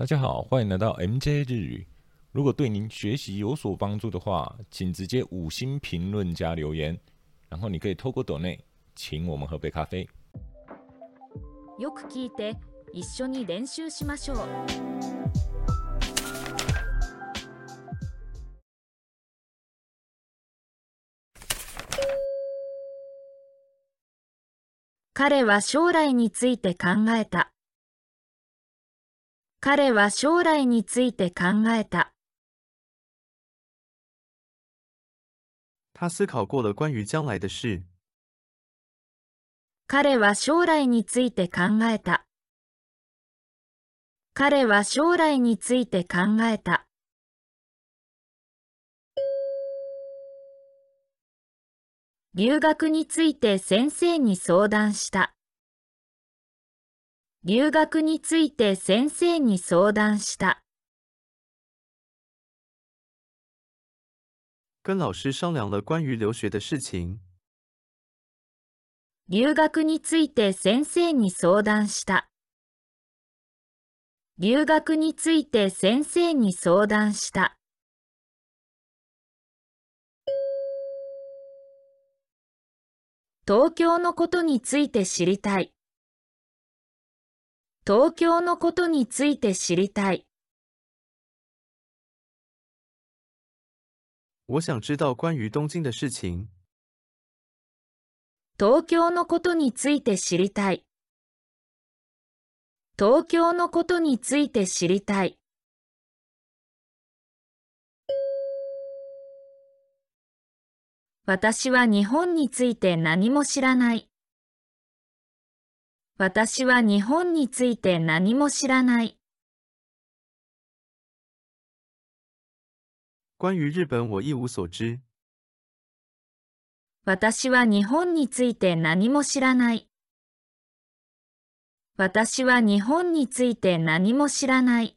大家好，欢迎来到 MJ 日语。如果对您学习有所帮助的话，请直接五星评论加留言，然后你可以透过抖内请我们喝杯咖啡。よく聞いて一緒に練習しましょう彼は将来について考えた 彼は将来について考えた他思考过了关于将来的事。彼は将来について考えた。彼は将来について考えた。留学について先生に相談した。留学について先生に相談した。跟老师商量了关于留学的事情。留学について先生に相談した。留学について先生に相談した。東京のことについて知りたい。東京のことについて知りたい。我想知道关于东京的事情。東京のことについて知りたい。東京のことについて知りたい。私は日本について何も知らない。私は日本について何も知らない。关于日本，我一无所知。私は日本について何も知らない。私は日本について何も知らない。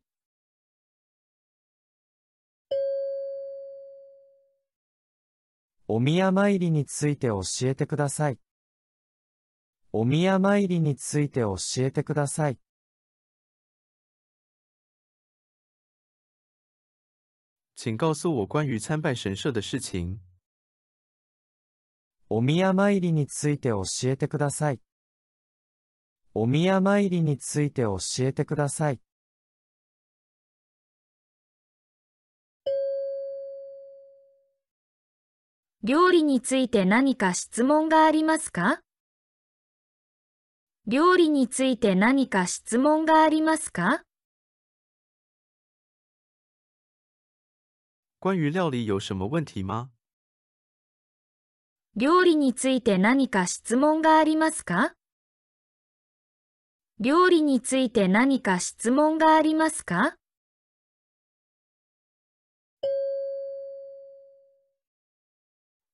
お宮参りについて教えてください。お宮参りについて教えてください。请告诉我关于参拜神社的事情。お宮参りについて教えてください。お宮参りについて教えてください。料理について何か質問がありますか？料理について何か質問がありますか？关于料理有什么问题吗？料理について何か質問がありますか？料理について何か質問がありますか？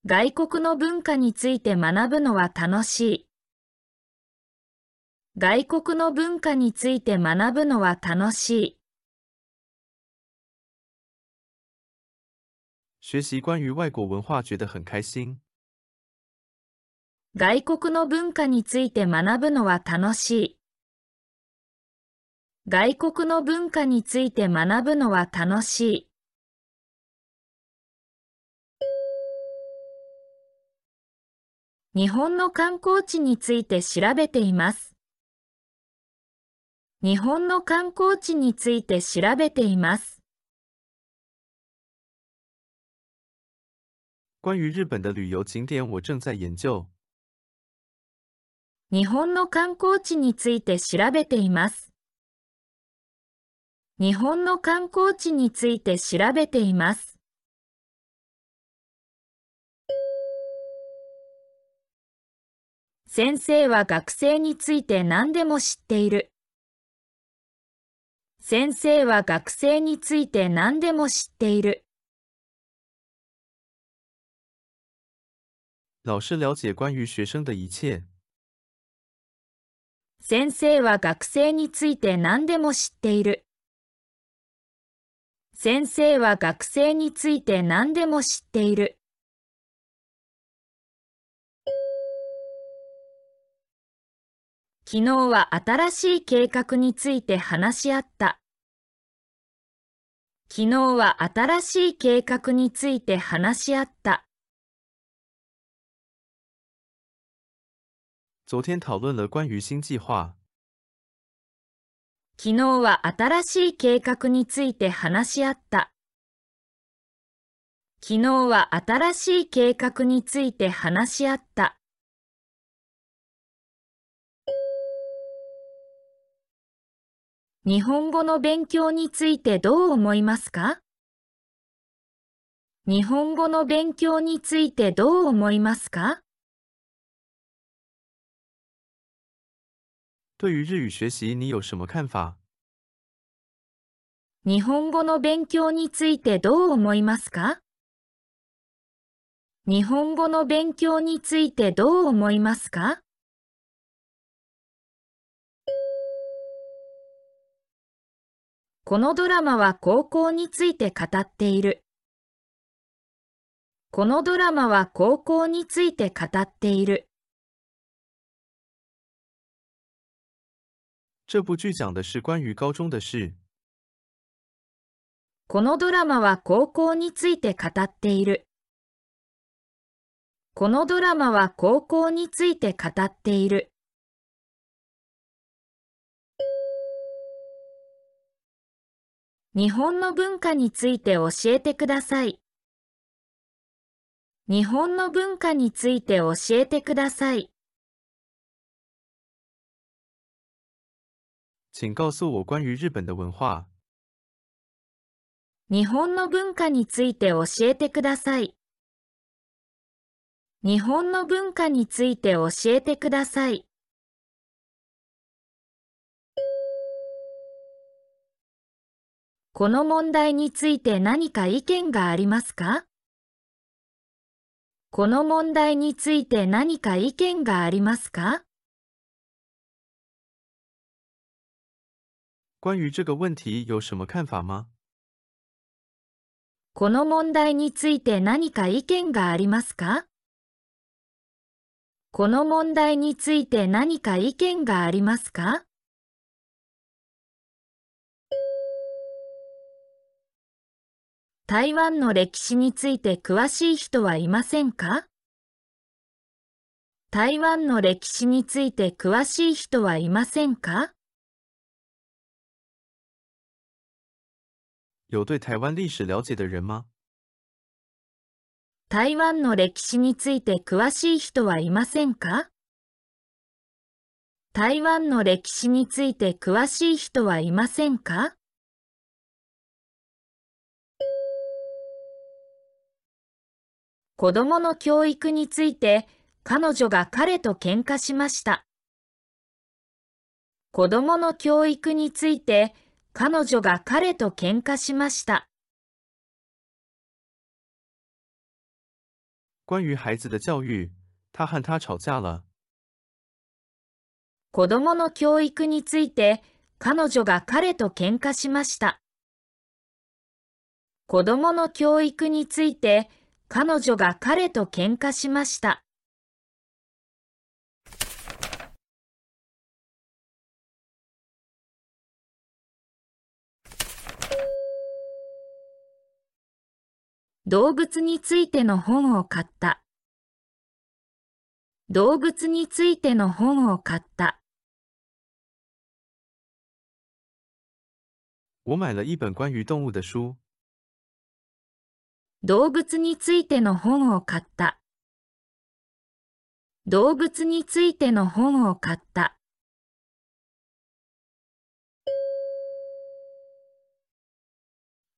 外国の文化について学ぶのは楽しい。外国の文化について学ぶのは楽しい。学习关于外国文化觉得很开心。外国の文化について学ぶのは楽しい。外国の文化について学ぶのは楽しい。日本の観光地について調べています。日本の観光地について調べています。关于日本的旅游景点，我正在研究。日本の観光地について調べています。日本の観光地について調べています。先生は学生について何でも知っている。先生は学生について何でも知っている。老师了解关于学生的一切。先生は学生について何でも知っている。先生は学生について何でも知っている。昨日は新しい計画について話し合った。昨日は新しい計画について話し合った。昨天讨论了关于新计划。昨日は新しい計画について話し合った。昨日は新しい計画について話し合った。日本語の勉強についてどう思いますか？日本語の勉強についてどう思いますか？对于日语学习，你有什么看法？日本語の勉強についてどう思いますか？日本語の勉強についてどう思いますか？このドラマは高校について語っている。このドラマは高校について語っている。这部剧讲的是关于高中的事。このドラマは高校について語っている。このドラマは高校について語っている。日本の文化について教えてください。日本の文化について教えてください。请告诉我关于日本的文化。日本の文化について教えてください。日本の文化について教えてください。この問題について何か意見がありますか？この問題について何か意見がありますか？关于这个问题有什么看法吗？この問題について何か意見がありますか？この問題について何か意見がありますか？台湾の歴史について詳しい人はいませんか？台湾の歴史について詳しい人はいませんか？有对台湾历史了解的人吗？台湾の歴史について詳しい人はいませんか？台湾の歴史について詳しい人はいませんか？子供の教育について彼女が彼と喧嘩しました。子供の教育について彼女が彼と喧嘩しました。关于孩子的教育，他和他吵架了。子供の教育について彼女が彼と喧嘩しました。子供の教育について彼女が彼と喧嘩しました。動物についての本を買った。動物についての本を買った。我买了一本关于动物的书。動物についての本を買った。動物についての本を買った。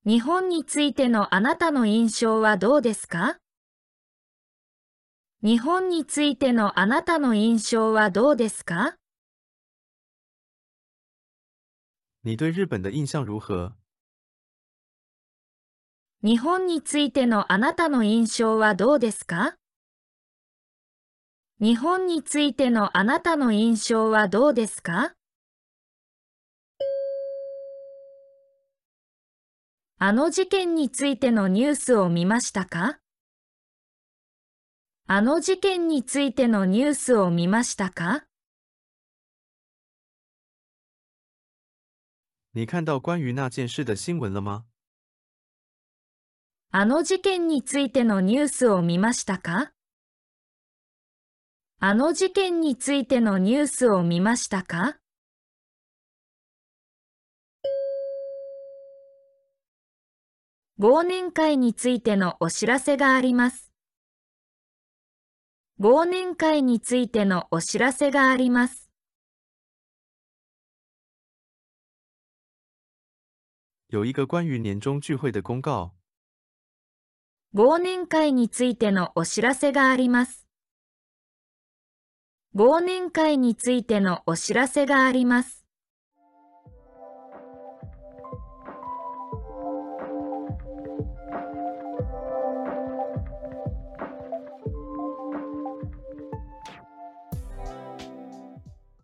日本についてのあなたの印象はどうですか？日本についてのあなたの印象はどうですか？你对日本的印象如何？日本についてのあなたの印象はどうですか？日本についてのあなたの印象はどうですか？あの事件についてのニュースを見ましたか？あの事件についてのニュースを見ましたか？你看到关于那件事的新闻了吗？あの事件についてのニュースを見ましたか？あの事件についてのニュースを見ましたか？忘年会についてのお知らせがあります。忘年会についてのお知らせがあります。有一个关于年终聚会的公告。忘年会についてのお知らせがあります。忘年会についてのお知らせがあります。